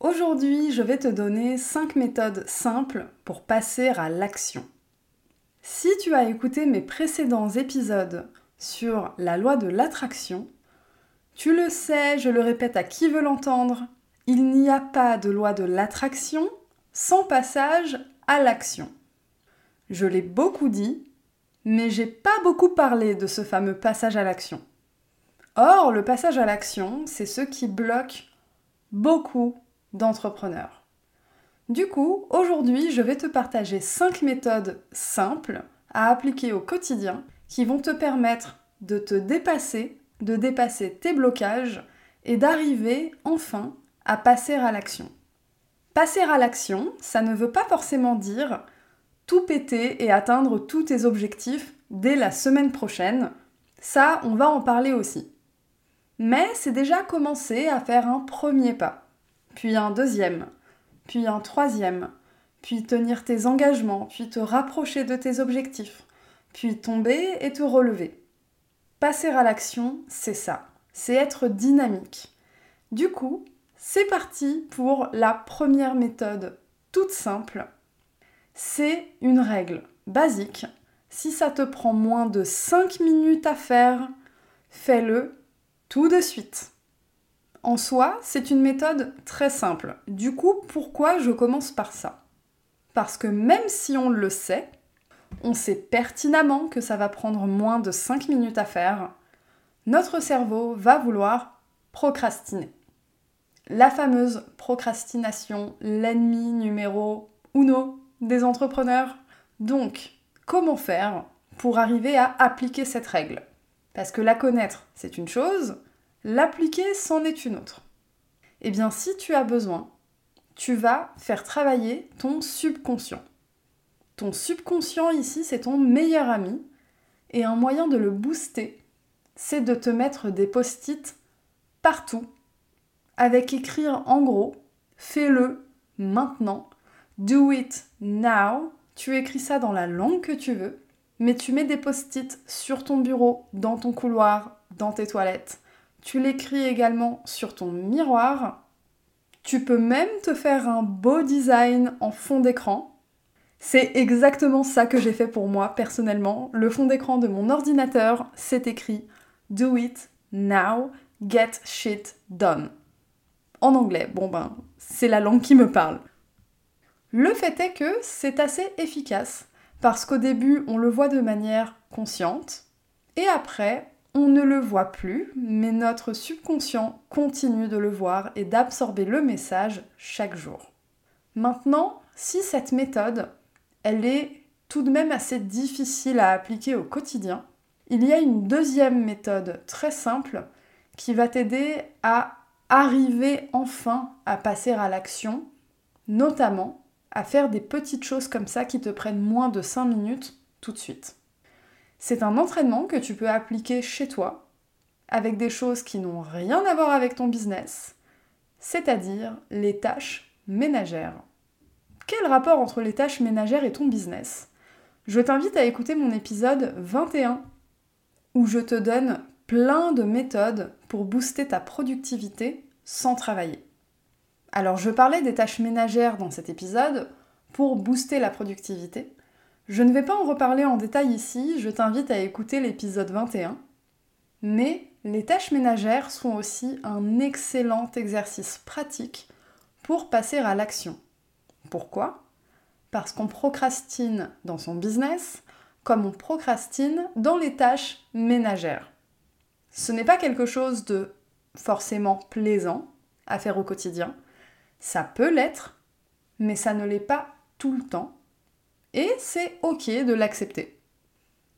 Aujourd'hui, je vais te donner 5 méthodes simples pour passer à l'action. Si tu as écouté mes précédents épisodes sur la loi de l'attraction, tu le sais, je le répète à qui veut l'entendre, il n'y a pas de loi de l'attraction sans passage à l'action. Je l'ai beaucoup dit, mais j'ai pas beaucoup parlé de ce fameux passage à l'action. Or, le passage à l'action, c'est ce qui bloque beaucoup d'entrepreneurs. Du coup, aujourd'hui, je vais te partager 5 méthodes simples à appliquer au quotidien qui vont te permettre de te dépasser, de dépasser tes blocages et d'arriver enfin à passer à l'action. Passer à l'action, ça ne veut pas forcément dire tout péter et atteindre tous tes objectifs dès la semaine prochaine. Ça, on va en parler aussi mais c'est déjà commencer à faire un premier pas, puis un deuxième, puis un troisième, puis tenir tes engagements, puis te rapprocher de tes objectifs, puis tomber et te relever. Passer à l'action, c'est ça, c'est être dynamique. Du coup, c'est parti pour la première méthode toute simple. C'est une règle basique. Si ça te prend moins de 5 minutes à faire, fais-le tout de suite. En soi, c'est une méthode très simple. Du coup, pourquoi je commence par ça? Parce que même si on le sait, on sait pertinemment que ça va prendre moins de 5 minutes à faire, notre cerveau va vouloir procrastiner. La fameuse procrastination, l'ennemi numéro uno des entrepreneurs. Donc, comment faire pour arriver à appliquer cette règle? Parce que la connaître, c'est une chose, l'appliquer, c'en est une autre. Eh bien, si tu as besoin, tu vas faire travailler ton subconscient. Ton subconscient ici, c'est ton meilleur ami, et un moyen de le booster, c'est de te mettre des post-it partout, avec écrire en gros, fais-le maintenant, do it now, tu écris ça dans la langue que tu veux, mais tu mets des post-it sur ton bureau, dans ton couloir, dans tes toilettes. Tu l'écris également sur ton miroir. Tu peux même te faire un beau design en fond d'écran. C'est exactement ça que j'ai fait pour moi personnellement. Le fond d'écran de mon ordinateur, c'est écrit Do it now, get shit done. En anglais, bon ben, c'est la langue qui me parle. Le fait est que c'est assez efficace parce qu'au début, on le voit de manière consciente, et après, on ne le voit plus, mais notre subconscient continue de le voir et d'absorber le message chaque jour. Maintenant, si cette méthode, elle est tout de même assez difficile à appliquer au quotidien, il y a une deuxième méthode très simple qui va t'aider à arriver enfin à passer à l'action, notamment à faire des petites choses comme ça qui te prennent moins de 5 minutes tout de suite. C'est un entraînement que tu peux appliquer chez toi avec des choses qui n'ont rien à voir avec ton business, c'est-à-dire les tâches ménagères. Quel rapport entre les tâches ménagères et ton business? Je t'invite à écouter mon épisode 21 où je te donne plein de méthodes pour booster ta productivité sans travailler. Alors je parlais des tâches ménagères dans cet épisode pour booster la productivité. Je ne vais pas en reparler en détail ici, je t'invite à écouter l'épisode 21. Mais les tâches ménagères sont aussi un excellent exercice pratique pour passer à l'action. Pourquoi? Parce qu'on procrastine dans son business comme on procrastine dans les tâches ménagères. Ce n'est pas quelque chose de forcément plaisant à faire au quotidien, ça peut l'être, mais ça ne l'est pas tout le temps. Et c'est ok de l'accepter.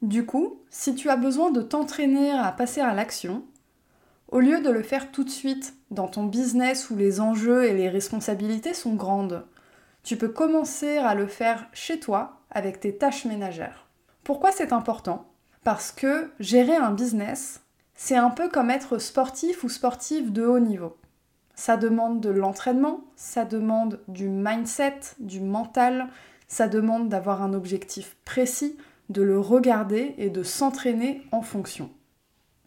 Du coup, si tu as besoin de t'entraîner à passer à l'action, au lieu de le faire tout de suite dans ton business où les enjeux et les responsabilités sont grandes, tu peux commencer à le faire chez toi avec tes tâches ménagères. Pourquoi c'est important? Parce que gérer un business, c'est un peu comme être sportif ou sportif de haut niveau. Ça demande de l'entraînement, ça demande du mindset, du mental, ça demande d'avoir un objectif précis, de le regarder et de s'entraîner en fonction.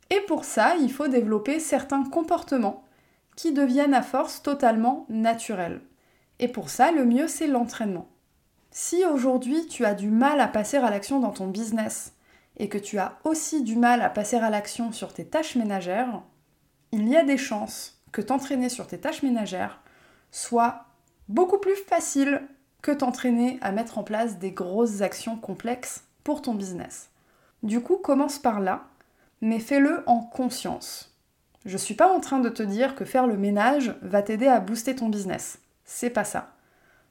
Et pour ça, il faut développer certains comportements qui deviennent à force totalement naturels. Et pour ça, le mieux, c'est l'entraînement. Si aujourd'hui tu as du mal à passer à l'action dans ton business et que tu as aussi du mal à passer à l'action sur tes tâches ménagères, il y a des chances que t'entraîner sur tes tâches ménagères soit beaucoup plus facile que t'entraîner à mettre en place des grosses actions complexes pour ton business. Du coup, commence par là, mais fais-le en conscience. Je suis pas en train de te dire que faire le ménage va t'aider à booster ton business. C'est pas ça.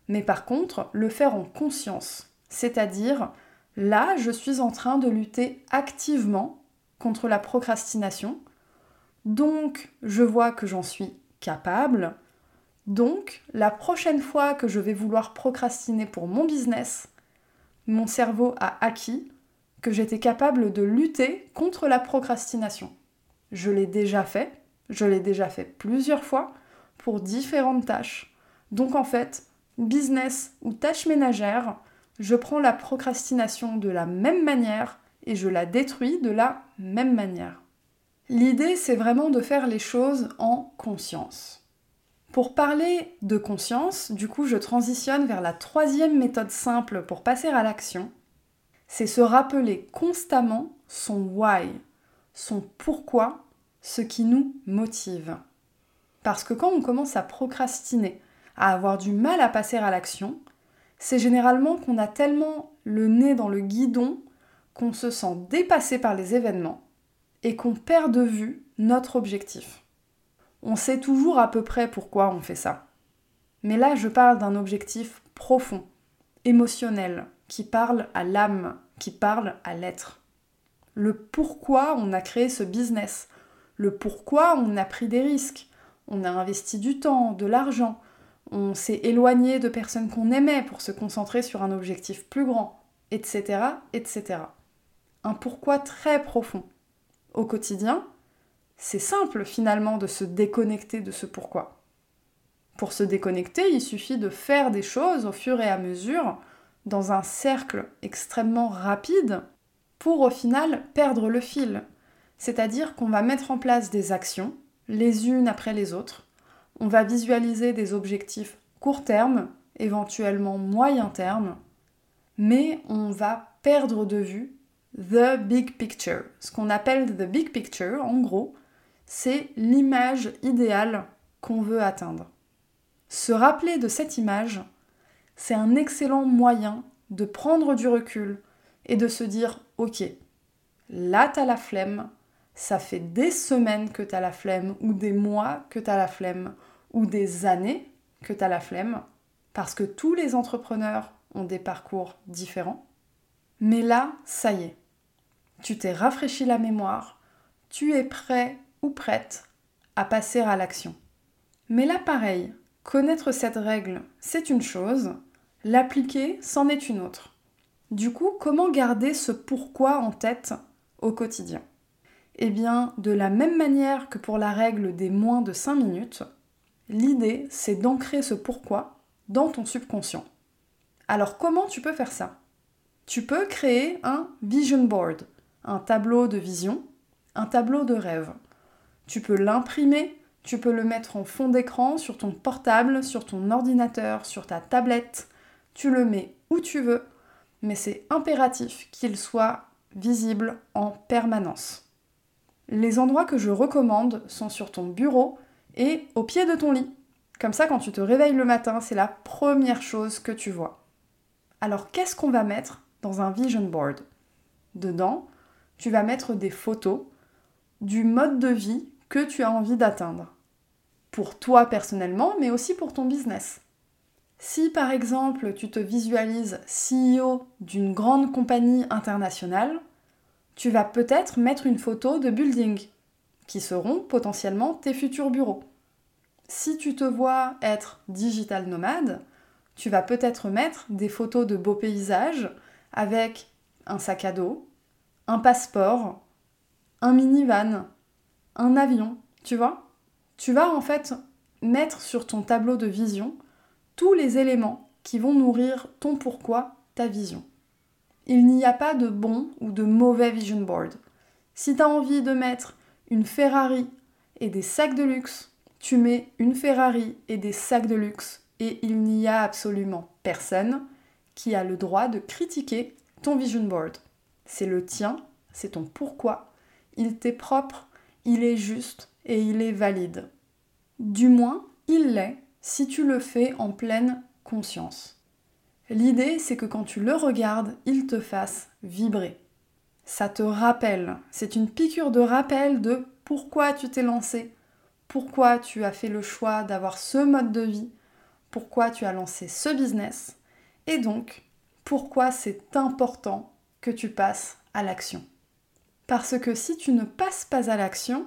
Mais par contre, le faire en conscience, c'est-à-dire là, je suis en train de lutter activement contre la procrastination. Donc, je vois que j'en suis capable. Donc, la prochaine fois que je vais vouloir procrastiner pour mon business, mon cerveau a acquis que j'étais capable de lutter contre la procrastination. Je l'ai déjà fait, je l'ai déjà fait plusieurs fois pour différentes tâches. Donc en fait, business ou tâche ménagère, je prends la procrastination de la même manière et je la détruis de la même manière. L'idée, c'est vraiment de faire les choses en conscience. Pour parler de conscience, du coup, je transitionne vers la troisième méthode simple pour passer à l'action. C'est se rappeler constamment son why, son pourquoi, ce qui nous motive. Parce que quand on commence à procrastiner, à avoir du mal à passer à l'action, c'est généralement qu'on a tellement le nez dans le guidon qu'on se sent dépassé par les événements et qu'on perd de vue notre objectif on sait toujours à peu près pourquoi on fait ça. Mais là, je parle d'un objectif profond, émotionnel, qui parle à l'âme, qui parle à l'être. Le pourquoi on a créé ce business, le pourquoi on a pris des risques, on a investi du temps, de l'argent, on s'est éloigné de personnes qu'on aimait pour se concentrer sur un objectif plus grand, etc., etc. Un pourquoi très profond. Au quotidien, c'est simple finalement de se déconnecter de ce pourquoi. Pour se déconnecter, il suffit de faire des choses au fur et à mesure, dans un cercle extrêmement rapide, pour au final perdre le fil. C'est-à-dire qu'on va mettre en place des actions, les unes après les autres, on va visualiser des objectifs court terme, éventuellement moyen terme, mais on va perdre de vue the big picture. Ce qu'on appelle the big picture, en gros, c'est l'image idéale qu'on veut atteindre. Se rappeler de cette image, c'est un excellent moyen de prendre du recul et de se dire ok, là t'as la flemme, ça fait des semaines que t'as la flemme, ou des mois que t'as la flemme, ou des années que t'as la flemme, parce que tous les entrepreneurs ont des parcours différents. Mais là, ça y est, tu t'es rafraîchi la mémoire, tu es prêt ou prête à passer à l'action. Mais là, pareil, connaître cette règle, c'est une chose, l'appliquer, c'en est une autre. Du coup, comment garder ce pourquoi en tête au quotidien? Eh bien, de la même manière que pour la règle des moins de 5 minutes, l'idée, c'est d'ancrer ce pourquoi dans ton subconscient. Alors, comment tu peux faire ça? Tu peux créer un vision board, un tableau de vision, un tableau de rêve. Tu peux l'imprimer, tu peux le mettre en fond d'écran sur ton portable, sur ton ordinateur, sur ta tablette. Tu le mets où tu veux, mais c'est impératif qu'il soit visible en permanence. Les endroits que je recommande sont sur ton bureau et au pied de ton lit. Comme ça, quand tu te réveilles le matin, c'est la première chose que tu vois. Alors, qu'est-ce qu'on va mettre dans un vision board? Dedans, tu vas mettre des photos du mode de vie que tu as envie d'atteindre. Pour toi personnellement, mais aussi pour ton business. Si par exemple tu te visualises CEO d'une grande compagnie internationale, tu vas peut-être mettre une photo de building, qui seront potentiellement tes futurs bureaux. Si tu te vois être digital nomade, tu vas peut-être mettre des photos de beaux paysages avec un sac à dos, un passeport, un minivan, un avion, tu vois Tu vas en fait mettre sur ton tableau de vision tous les éléments qui vont nourrir ton pourquoi, ta vision. Il n'y a pas de bon ou de mauvais vision board. Si tu as envie de mettre une Ferrari et des sacs de luxe, tu mets une Ferrari et des sacs de luxe et il n'y a absolument personne qui a le droit de critiquer ton vision board. C'est le tien, c'est ton pourquoi, il t'est propre, il est juste et il est valide. Du moins, il l'est si tu le fais en pleine conscience. L'idée, c'est que quand tu le regardes, il te fasse vibrer. Ça te rappelle, c'est une piqûre de rappel de pourquoi tu t'es lancé, pourquoi tu as fait le choix d'avoir ce mode de vie, pourquoi tu as lancé ce business, et donc pourquoi c'est important que tu passes à l'action. Parce que si tu ne passes pas à l'action,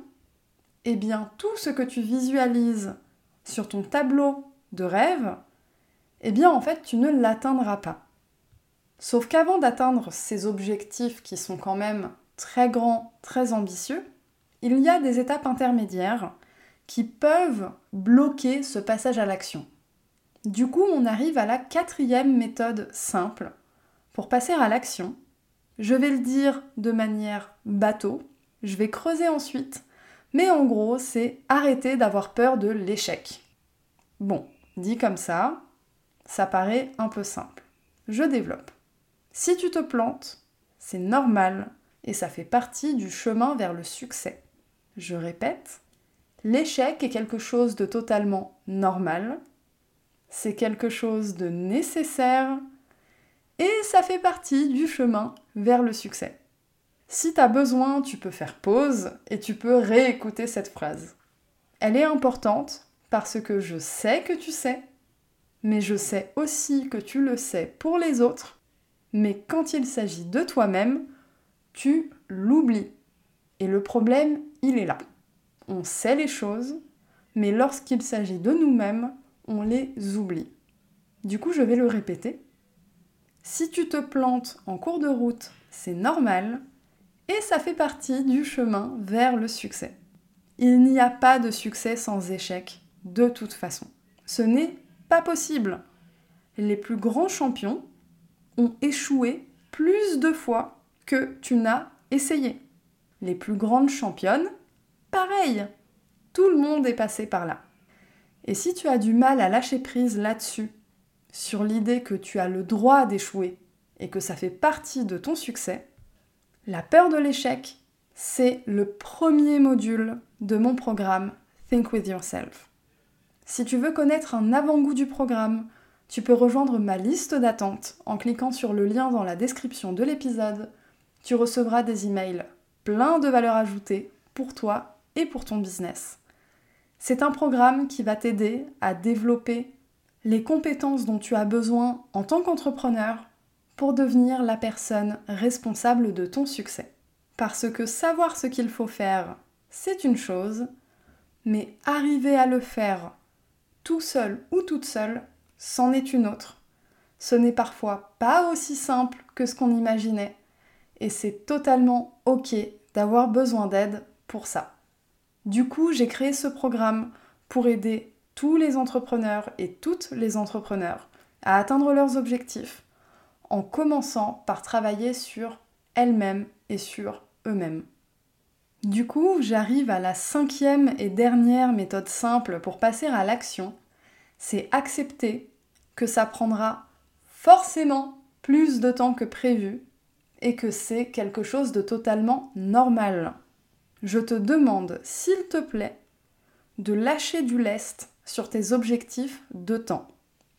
eh bien tout ce que tu visualises sur ton tableau de rêve, eh bien en fait tu ne l'atteindras pas. Sauf qu'avant d'atteindre ces objectifs qui sont quand même très grands, très ambitieux, il y a des étapes intermédiaires qui peuvent bloquer ce passage à l'action. Du coup, on arrive à la quatrième méthode simple pour passer à l'action. Je vais le dire de manière bateau, je vais creuser ensuite, mais en gros, c'est arrêter d'avoir peur de l'échec. Bon, dit comme ça, ça paraît un peu simple. Je développe. Si tu te plantes, c'est normal et ça fait partie du chemin vers le succès. Je répète, l'échec est quelque chose de totalement normal, c'est quelque chose de nécessaire et ça fait partie du chemin vers le succès. Si tu as besoin, tu peux faire pause et tu peux réécouter cette phrase. Elle est importante parce que je sais que tu sais mais je sais aussi que tu le sais pour les autres, mais quand il s'agit de toi-même, tu l'oublies. Et le problème, il est là. On sait les choses, mais lorsqu'il s'agit de nous-mêmes, on les oublie. Du coup, je vais le répéter. Si tu te plantes en cours de route, c'est normal, et ça fait partie du chemin vers le succès. Il n'y a pas de succès sans échec, de toute façon. Ce n'est pas possible. Les plus grands champions ont échoué plus de fois que tu n'as essayé. Les plus grandes championnes, pareil. Tout le monde est passé par là. Et si tu as du mal à lâcher prise là-dessus, sur l'idée que tu as le droit d'échouer et que ça fait partie de ton succès, la peur de l'échec, c'est le premier module de mon programme Think with Yourself. Si tu veux connaître un avant-goût du programme, tu peux rejoindre ma liste d'attente en cliquant sur le lien dans la description de l'épisode. Tu recevras des emails pleins de valeur ajoutée pour toi et pour ton business. C'est un programme qui va t'aider à développer les compétences dont tu as besoin en tant qu'entrepreneur pour devenir la personne responsable de ton succès. Parce que savoir ce qu'il faut faire, c'est une chose, mais arriver à le faire tout seul ou toute seule, c'en est une autre. Ce n'est parfois pas aussi simple que ce qu'on imaginait, et c'est totalement ok d'avoir besoin d'aide pour ça. Du coup, j'ai créé ce programme pour aider tous les entrepreneurs et toutes les entrepreneurs à atteindre leurs objectifs en commençant par travailler sur elles-mêmes et sur eux-mêmes. Du coup, j'arrive à la cinquième et dernière méthode simple pour passer à l'action, c'est accepter que ça prendra forcément plus de temps que prévu et que c'est quelque chose de totalement normal. Je te demande, s'il te plaît, de lâcher du lest sur tes objectifs de temps.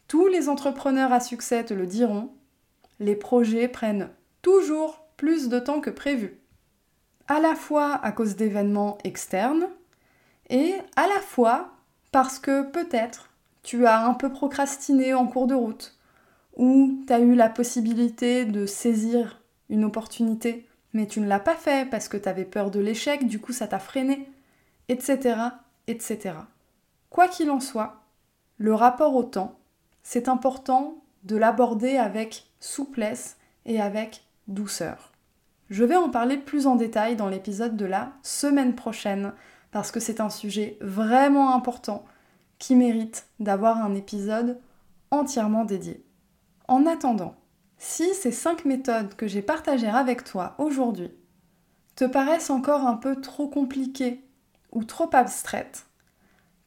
Tous les entrepreneurs à succès te le diront, les projets prennent toujours plus de temps que prévu à la fois à cause d'événements externes et à la fois parce que peut-être tu as un peu procrastiné en cours de route ou tu as eu la possibilité de saisir une opportunité mais tu ne l'as pas fait parce que tu avais peur de l'échec, du coup ça t'a freiné, etc., etc. Quoi qu'il en soit, le rapport au temps, c'est important de l'aborder avec souplesse et avec douceur. Je vais en parler plus en détail dans l'épisode de la semaine prochaine parce que c'est un sujet vraiment important qui mérite d'avoir un épisode entièrement dédié. En attendant, si ces 5 méthodes que j'ai partagées avec toi aujourd'hui te paraissent encore un peu trop compliquées ou trop abstraites,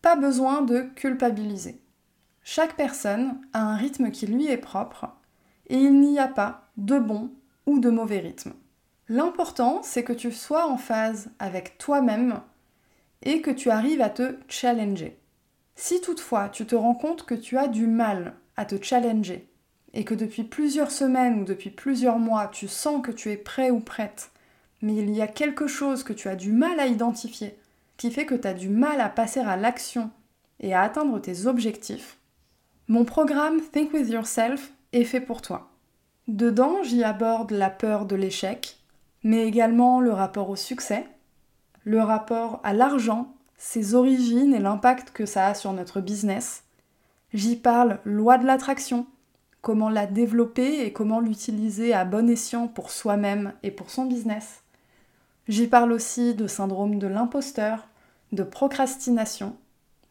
pas besoin de culpabiliser. Chaque personne a un rythme qui lui est propre et il n'y a pas de bon ou de mauvais rythme. L'important, c'est que tu sois en phase avec toi-même et que tu arrives à te challenger. Si toutefois tu te rends compte que tu as du mal à te challenger et que depuis plusieurs semaines ou depuis plusieurs mois tu sens que tu es prêt ou prête, mais il y a quelque chose que tu as du mal à identifier, qui fait que tu as du mal à passer à l'action et à atteindre tes objectifs, mon programme Think with Yourself est fait pour toi. Dedans, j'y aborde la peur de l'échec, mais également le rapport au succès, le rapport à l'argent, ses origines et l'impact que ça a sur notre business. J'y parle loi de l'attraction, comment la développer et comment l'utiliser à bon escient pour soi-même et pour son business. J'y parle aussi de syndrome de l'imposteur, de procrastination,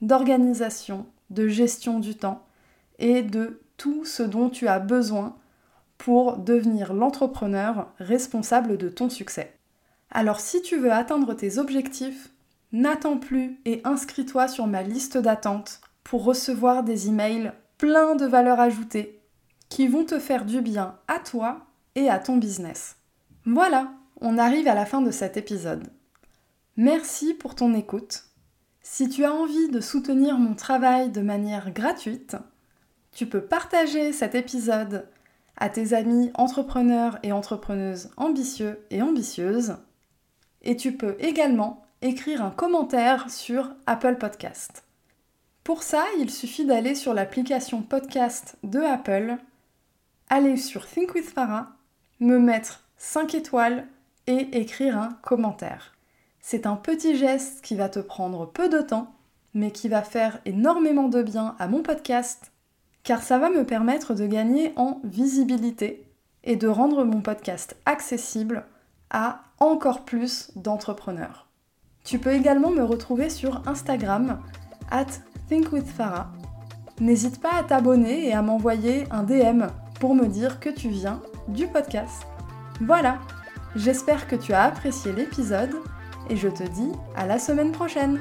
d'organisation, de gestion du temps et de tout ce dont tu as besoin pour devenir l'entrepreneur responsable de ton succès. Alors si tu veux atteindre tes objectifs, n'attends plus et inscris-toi sur ma liste d'attente pour recevoir des emails pleins de valeurs ajoutées qui vont te faire du bien à toi et à ton business. Voilà, on arrive à la fin de cet épisode. Merci pour ton écoute. Si tu as envie de soutenir mon travail de manière gratuite, tu peux partager cet épisode à tes amis entrepreneurs et entrepreneuses ambitieux et ambitieuses. Et tu peux également écrire un commentaire sur Apple Podcast. Pour ça, il suffit d'aller sur l'application podcast de Apple, aller sur Think with Farah, me mettre 5 étoiles et écrire un commentaire. C'est un petit geste qui va te prendre peu de temps, mais qui va faire énormément de bien à mon podcast car ça va me permettre de gagner en visibilité et de rendre mon podcast accessible à encore plus d'entrepreneurs. Tu peux également me retrouver sur Instagram at thinkwithfarah. N'hésite pas à t'abonner et à m'envoyer un DM pour me dire que tu viens du podcast. Voilà, j'espère que tu as apprécié l'épisode et je te dis à la semaine prochaine.